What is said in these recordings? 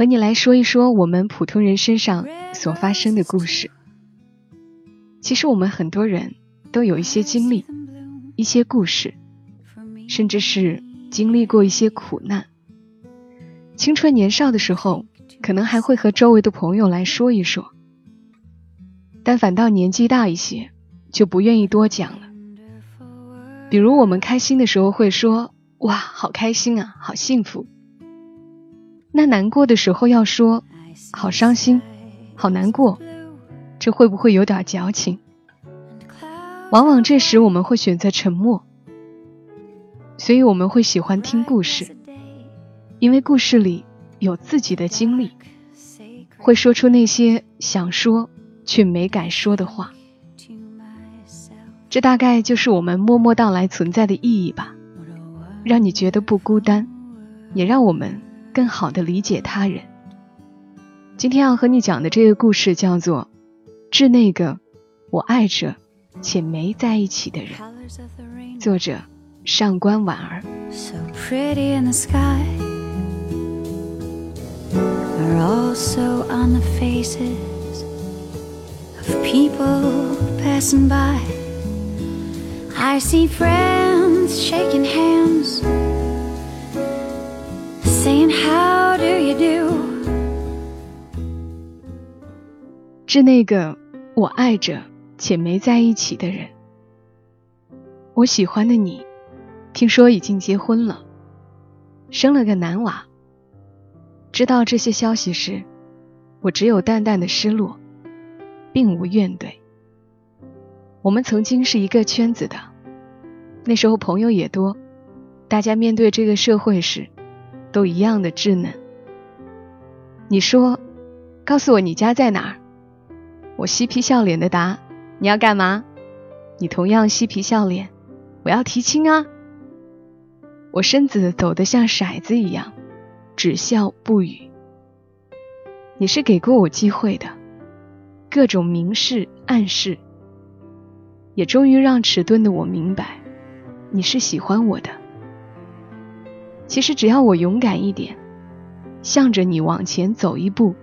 和你来说一说我们普通人身上所发生的故事。其实我们很多人都有一些经历，一些故事，甚至是经历过一些苦难。青春年少的时候，可能还会和周围的朋友来说一说。但反倒年纪大一些，就不愿意多讲了。比如我们开心的时候会说：“哇，好开心啊，好幸福。”那难过的时候要说：“好伤心，好难过。”这会不会有点矫情？往往这时我们会选择沉默，所以我们会喜欢听故事，因为故事里有自己的经历，会说出那些想说。却没敢说的话，这大概就是我们默默到来存在的意义吧，让你觉得不孤单，也让我们更好的理解他人。今天要和你讲的这个故事叫做《致那个我爱着且没在一起的人》，作者上官婉儿。So pretty in the sky are also on the faces of people passing by. I see friends shaking 致那个我爱着且没在一起的人。我喜欢的你，听说已经结婚了，生了个男娃。知道这些消息时，我只有淡淡的失落，并无怨怼。我们曾经是一个圈子的，那时候朋友也多，大家面对这个社会时，都一样的稚嫩。你说，告诉我你家在哪儿？我嬉皮笑脸的答：“你要干嘛？”你同样嬉皮笑脸：“我要提亲啊！”我身子抖得像骰子一样，只笑不语。你是给过我机会的，各种明示暗示，也终于让迟钝的我明白，你是喜欢我的。其实只要我勇敢一点，向着你往前走一步，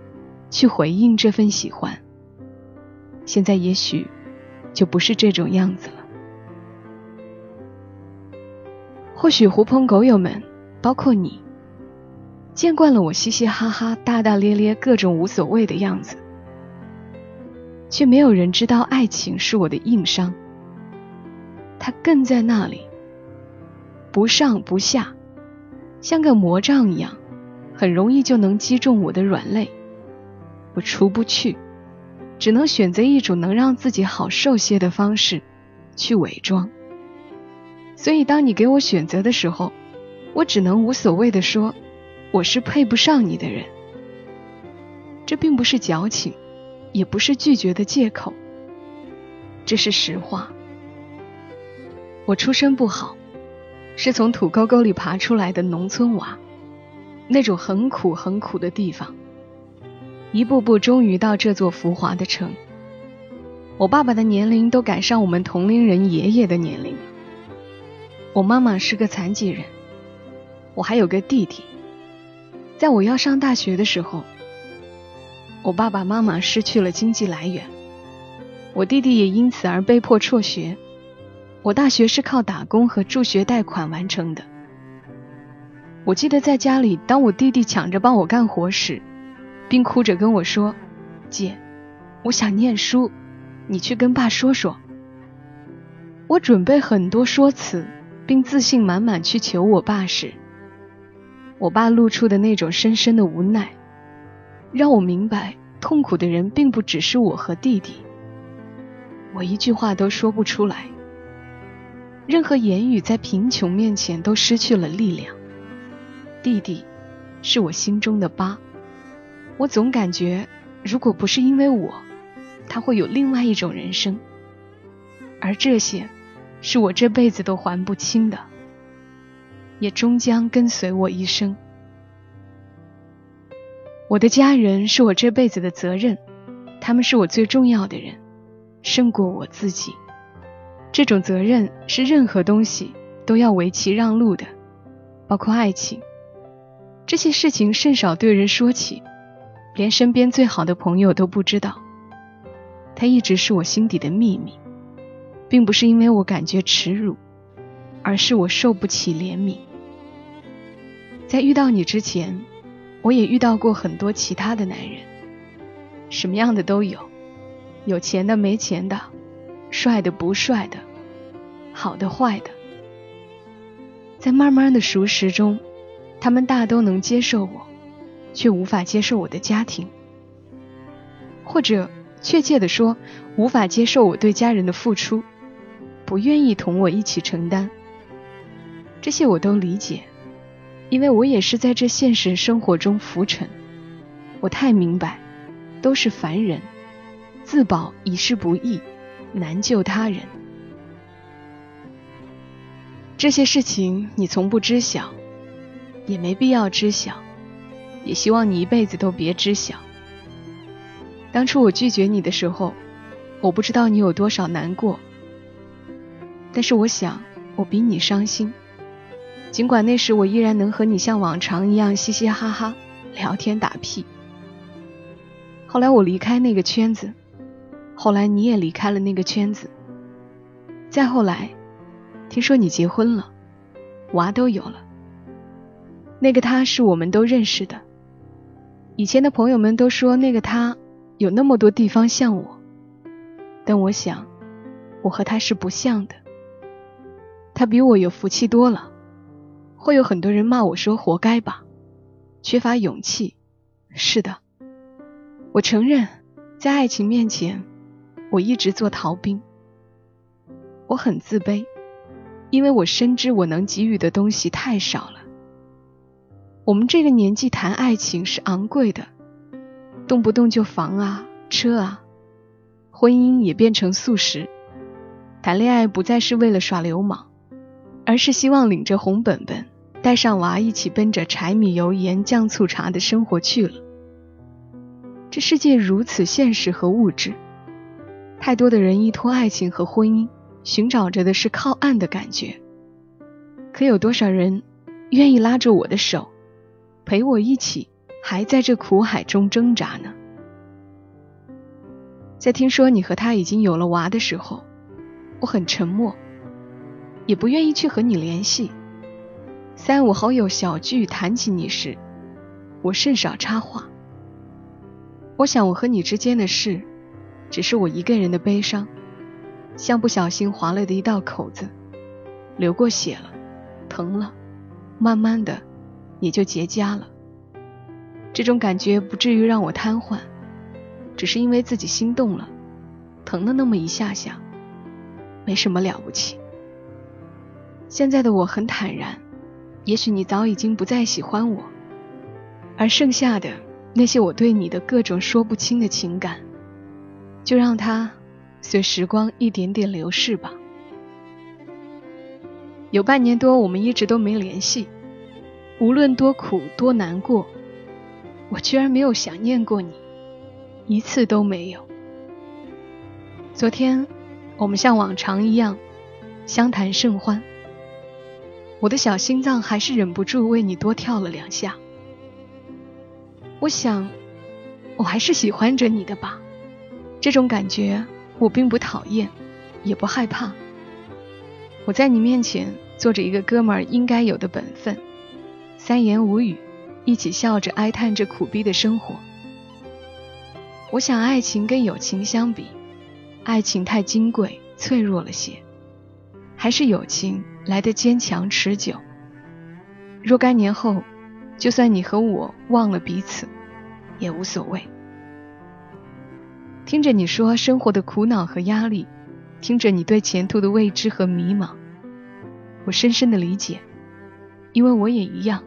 去回应这份喜欢。现在也许就不是这种样子了。或许狐朋狗友们，包括你，见惯了我嘻嘻哈哈、大大咧咧、各种无所谓的样子，却没有人知道爱情是我的硬伤。它更在那里，不上不下，像个魔杖一样，很容易就能击中我的软肋，我出不去。只能选择一种能让自己好受些的方式去伪装。所以，当你给我选择的时候，我只能无所谓的说：“我是配不上你的人。”这并不是矫情，也不是拒绝的借口，这是实话。我出身不好，是从土沟沟里爬出来的农村娃，那种很苦很苦的地方。一步步，终于到这座浮华的城。我爸爸的年龄都赶上我们同龄人爷爷的年龄。我妈妈是个残疾人，我还有个弟弟。在我要上大学的时候，我爸爸妈妈失去了经济来源，我弟弟也因此而被迫辍学。我大学是靠打工和助学贷款完成的。我记得在家里，当我弟弟抢着帮我干活时，并哭着跟我说：“姐，我想念书，你去跟爸说说。”我准备很多说辞，并自信满满去求我爸时，我爸露出的那种深深的无奈，让我明白痛苦的人并不只是我和弟弟。我一句话都说不出来，任何言语在贫穷面前都失去了力量。弟弟，是我心中的疤。我总感觉，如果不是因为我，他会有另外一种人生，而这些，是我这辈子都还不清的，也终将跟随我一生。我的家人是我这辈子的责任，他们是我最重要的人，胜过我自己。这种责任是任何东西都要为其让路的，包括爱情。这些事情甚少对人说起。连身边最好的朋友都不知道，他一直是我心底的秘密，并不是因为我感觉耻辱，而是我受不起怜悯。在遇到你之前，我也遇到过很多其他的男人，什么样的都有，有钱的、没钱的，帅的、不帅的，好的、坏的。在慢慢的熟识中，他们大都能接受我。却无法接受我的家庭，或者确切的说，无法接受我对家人的付出，不愿意同我一起承担。这些我都理解，因为我也是在这现实生活中浮沉。我太明白，都是凡人，自保已是不易，难救他人。这些事情你从不知晓，也没必要知晓。也希望你一辈子都别知晓。当初我拒绝你的时候，我不知道你有多少难过，但是我想我比你伤心。尽管那时我依然能和你像往常一样嘻嘻哈哈聊天打屁。后来我离开那个圈子，后来你也离开了那个圈子，再后来，听说你结婚了，娃都有了。那个他是我们都认识的。以前的朋友们都说那个他有那么多地方像我，但我想我和他是不像的。他比我有福气多了，会有很多人骂我说活该吧，缺乏勇气。是的，我承认，在爱情面前，我一直做逃兵。我很自卑，因为我深知我能给予的东西太少了。我们这个年纪谈爱情是昂贵的，动不动就房啊、车啊，婚姻也变成素食。谈恋爱不再是为了耍流氓，而是希望领着红本本，带上娃一起奔着柴米油盐酱醋茶的生活去了。这世界如此现实和物质，太多的人依托爱情和婚姻，寻找着的是靠岸的感觉。可有多少人愿意拉着我的手？陪我一起，还在这苦海中挣扎呢。在听说你和他已经有了娃的时候，我很沉默，也不愿意去和你联系。三五好友小聚谈起你时，我甚少插话。我想我和你之间的事，只是我一个人的悲伤，像不小心划了的一道口子，流过血了，疼了，慢慢的。也就结痂了。这种感觉不至于让我瘫痪，只是因为自己心动了，疼了那么一下下，没什么了不起。现在的我很坦然，也许你早已经不再喜欢我，而剩下的那些我对你的各种说不清的情感，就让它随时光一点点流逝吧。有半年多，我们一直都没联系。无论多苦多难过，我居然没有想念过你，一次都没有。昨天，我们像往常一样相谈甚欢，我的小心脏还是忍不住为你多跳了两下。我想，我还是喜欢着你的吧，这种感觉我并不讨厌，也不害怕。我在你面前做着一个哥们儿应该有的本分。三言五语，一起笑着哀叹着苦逼的生活。我想，爱情跟友情相比，爱情太金贵、脆弱了些，还是友情来的坚强持久。若干年后，就算你和我忘了彼此，也无所谓。听着你说生活的苦恼和压力，听着你对前途的未知和迷茫，我深深的理解，因为我也一样。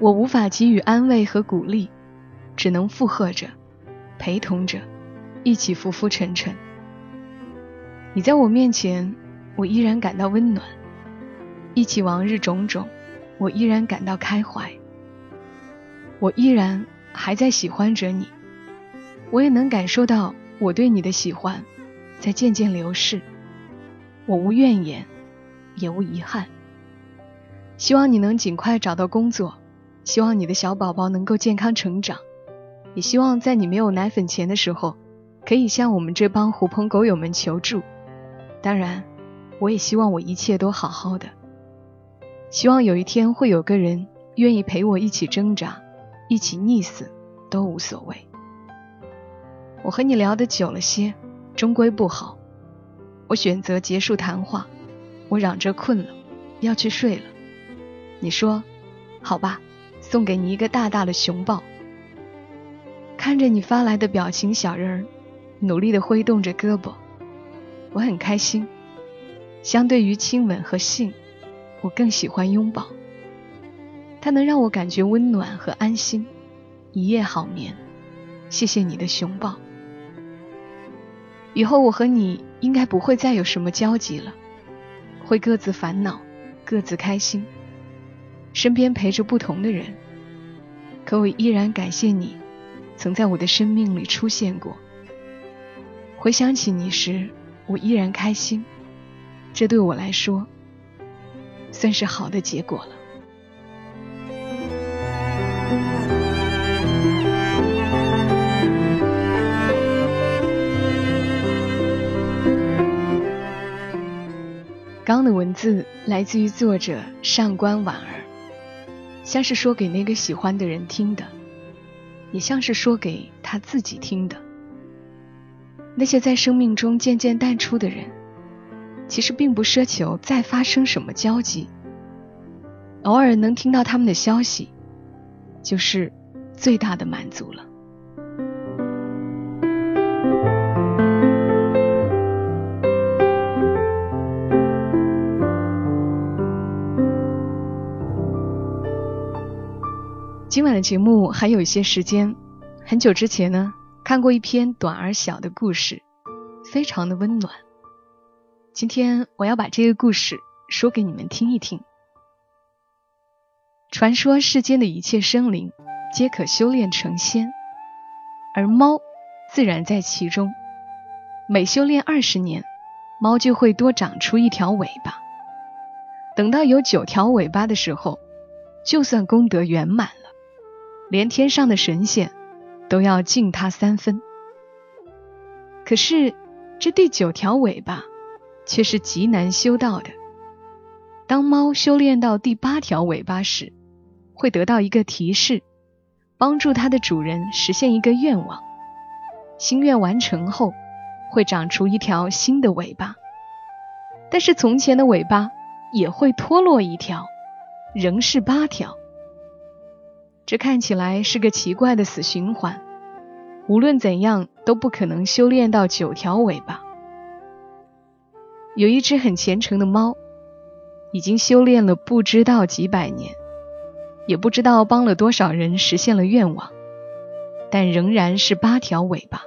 我无法给予安慰和鼓励，只能附和着，陪同着，一起浮浮沉沉。你在我面前，我依然感到温暖；忆起往日种种，我依然感到开怀。我依然还在喜欢着你，我也能感受到我对你的喜欢在渐渐流逝。我无怨言，也无遗憾。希望你能尽快找到工作，希望你的小宝宝能够健康成长，也希望在你没有奶粉钱的时候，可以向我们这帮狐朋狗友们求助。当然，我也希望我一切都好好的。希望有一天会有个人愿意陪我一起挣扎，一起溺死，都无所谓。我和你聊得久了些，终归不好。我选择结束谈话，我嚷着困了，要去睡了。你说，好吧，送给你一个大大的熊抱。看着你发来的表情小人儿，努力的挥动着胳膊，我很开心。相对于亲吻和性，我更喜欢拥抱。它能让我感觉温暖和安心，一夜好眠。谢谢你的熊抱。以后我和你应该不会再有什么交集了，会各自烦恼，各自开心，身边陪着不同的人。可我依然感谢你，曾在我的生命里出现过。回想起你时，我依然开心，这对我来说，算是好的结果了。刚的文字来自于作者上官婉儿，像是说给那个喜欢的人听的，也像是说给他自己听的。那些在生命中渐渐淡出的人，其实并不奢求再发生什么交集，偶尔能听到他们的消息，就是最大的满足了。今晚的节目还有一些时间。很久之前呢，看过一篇短而小的故事，非常的温暖。今天我要把这个故事说给你们听一听。传说世间的一切生灵皆可修炼成仙，而猫自然在其中。每修炼二十年，猫就会多长出一条尾巴。等到有九条尾巴的时候，就算功德圆满了。连天上的神仙都要敬他三分。可是这第九条尾巴却是极难修到的。当猫修炼到第八条尾巴时，会得到一个提示，帮助它的主人实现一个愿望。心愿完成后，会长出一条新的尾巴，但是从前的尾巴也会脱落一条，仍是八条。这看起来是个奇怪的死循环，无论怎样都不可能修炼到九条尾巴。有一只很虔诚的猫，已经修炼了不知道几百年，也不知道帮了多少人实现了愿望，但仍然是八条尾巴。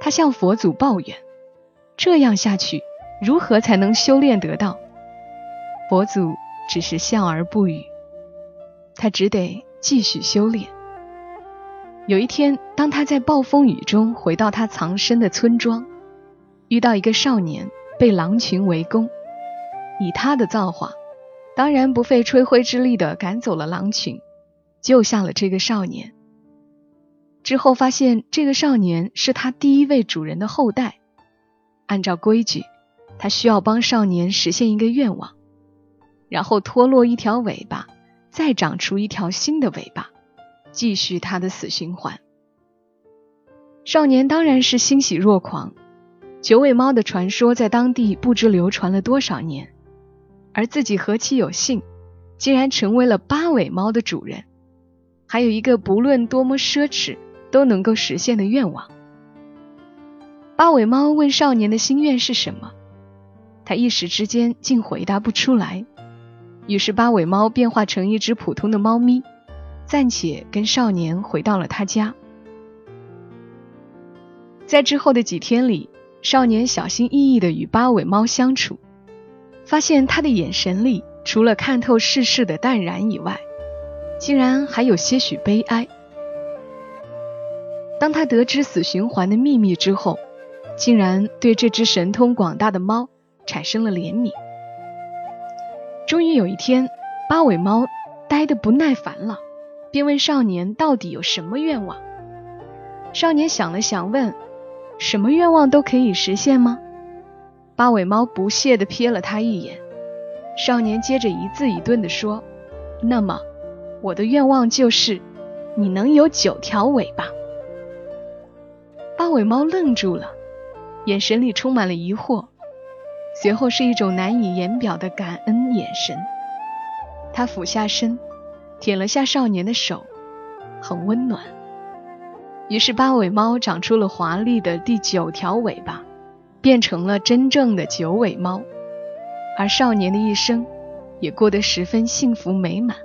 他向佛祖抱怨：这样下去，如何才能修炼得到？佛祖只是笑而不语。他只得继续修炼。有一天，当他在暴风雨中回到他藏身的村庄，遇到一个少年被狼群围攻，以他的造化，当然不费吹灰之力的赶走了狼群，救下了这个少年。之后发现这个少年是他第一位主人的后代，按照规矩，他需要帮少年实现一个愿望，然后脱落一条尾巴。再长出一条新的尾巴，继续他的死循环。少年当然是欣喜若狂。九尾猫的传说在当地不知流传了多少年，而自己何其有幸，竟然成为了八尾猫的主人，还有一个不论多么奢侈都能够实现的愿望。八尾猫问少年的心愿是什么，他一时之间竟回答不出来。于是，八尾猫变化成一只普通的猫咪，暂且跟少年回到了他家。在之后的几天里，少年小心翼翼地与八尾猫相处，发现他的眼神里除了看透世事的淡然以外，竟然还有些许悲哀。当他得知死循环的秘密之后，竟然对这只神通广大的猫产生了怜悯。终于有一天，八尾猫呆得不耐烦了，便问少年到底有什么愿望。少年想了想，问：“什么愿望都可以实现吗？”八尾猫不屑地瞥了他一眼。少年接着一字一顿地说：“那么，我的愿望就是，你能有九条尾巴。”八尾猫愣住了，眼神里充满了疑惑，随后是一种难以言表的感恩眼神。他俯下身，舔了下少年的手，很温暖。于是八尾猫长出了华丽的第九条尾巴，变成了真正的九尾猫。而少年的一生也过得十分幸福美满。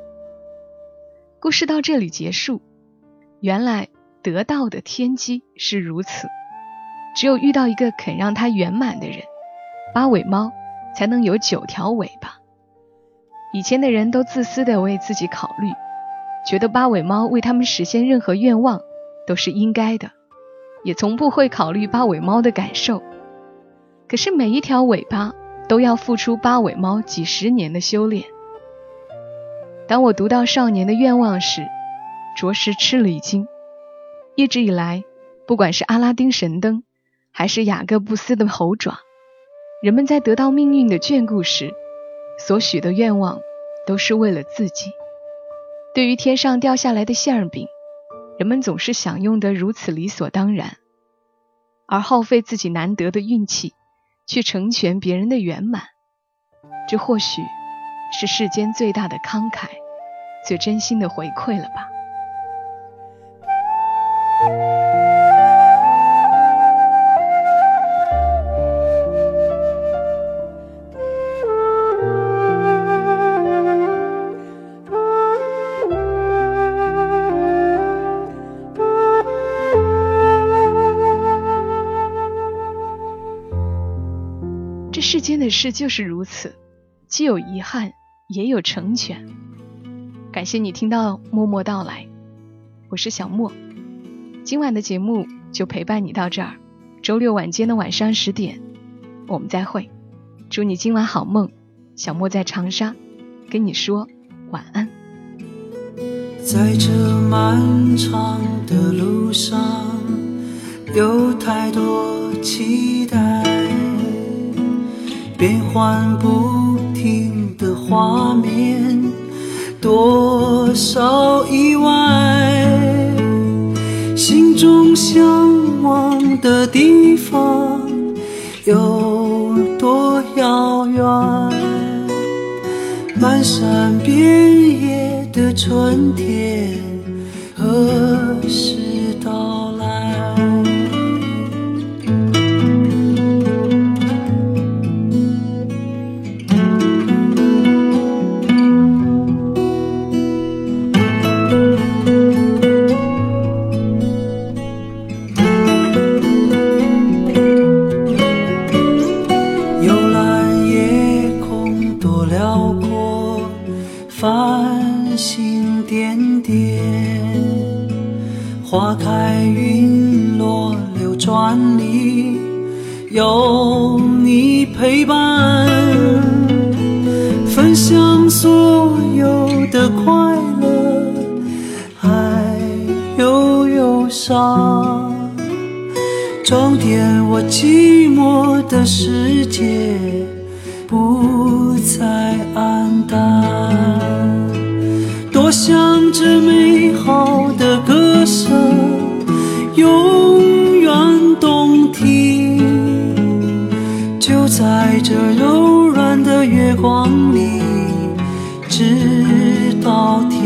故事到这里结束。原来得到的天机是如此，只有遇到一个肯让它圆满的人，八尾猫才能有九条尾巴。以前的人都自私的为自己考虑，觉得八尾猫为他们实现任何愿望都是应该的，也从不会考虑八尾猫的感受。可是每一条尾巴。都要付出八尾猫几十年的修炼。当我读到少年的愿望时，着实吃了一惊。一直以来，不管是阿拉丁神灯，还是雅各布斯的猴爪，人们在得到命运的眷顾时，所许的愿望都是为了自己。对于天上掉下来的馅饼，人们总是享用得如此理所当然，而耗费自己难得的运气。去成全别人的圆满，这或许是世间最大的慷慨，最真心的回馈了吧。间的事就是如此，既有遗憾，也有成全。感谢你听到默默到来，我是小莫。今晚的节目就陪伴你到这儿，周六晚间的晚上十点，我们再会。祝你今晚好梦，小莫在长沙跟你说晚安。在这漫长的路上，有太多期待。变幻不停的画面，多少意外，心中向往的地方有多遥远？漫山遍野的春天何时花开云落，流转里有你陪伴，分享所有的快乐，还有忧伤，装点我寂寞的世界，不再黯淡。多想这美好的歌永远动听，就在这柔软的月光里，直到天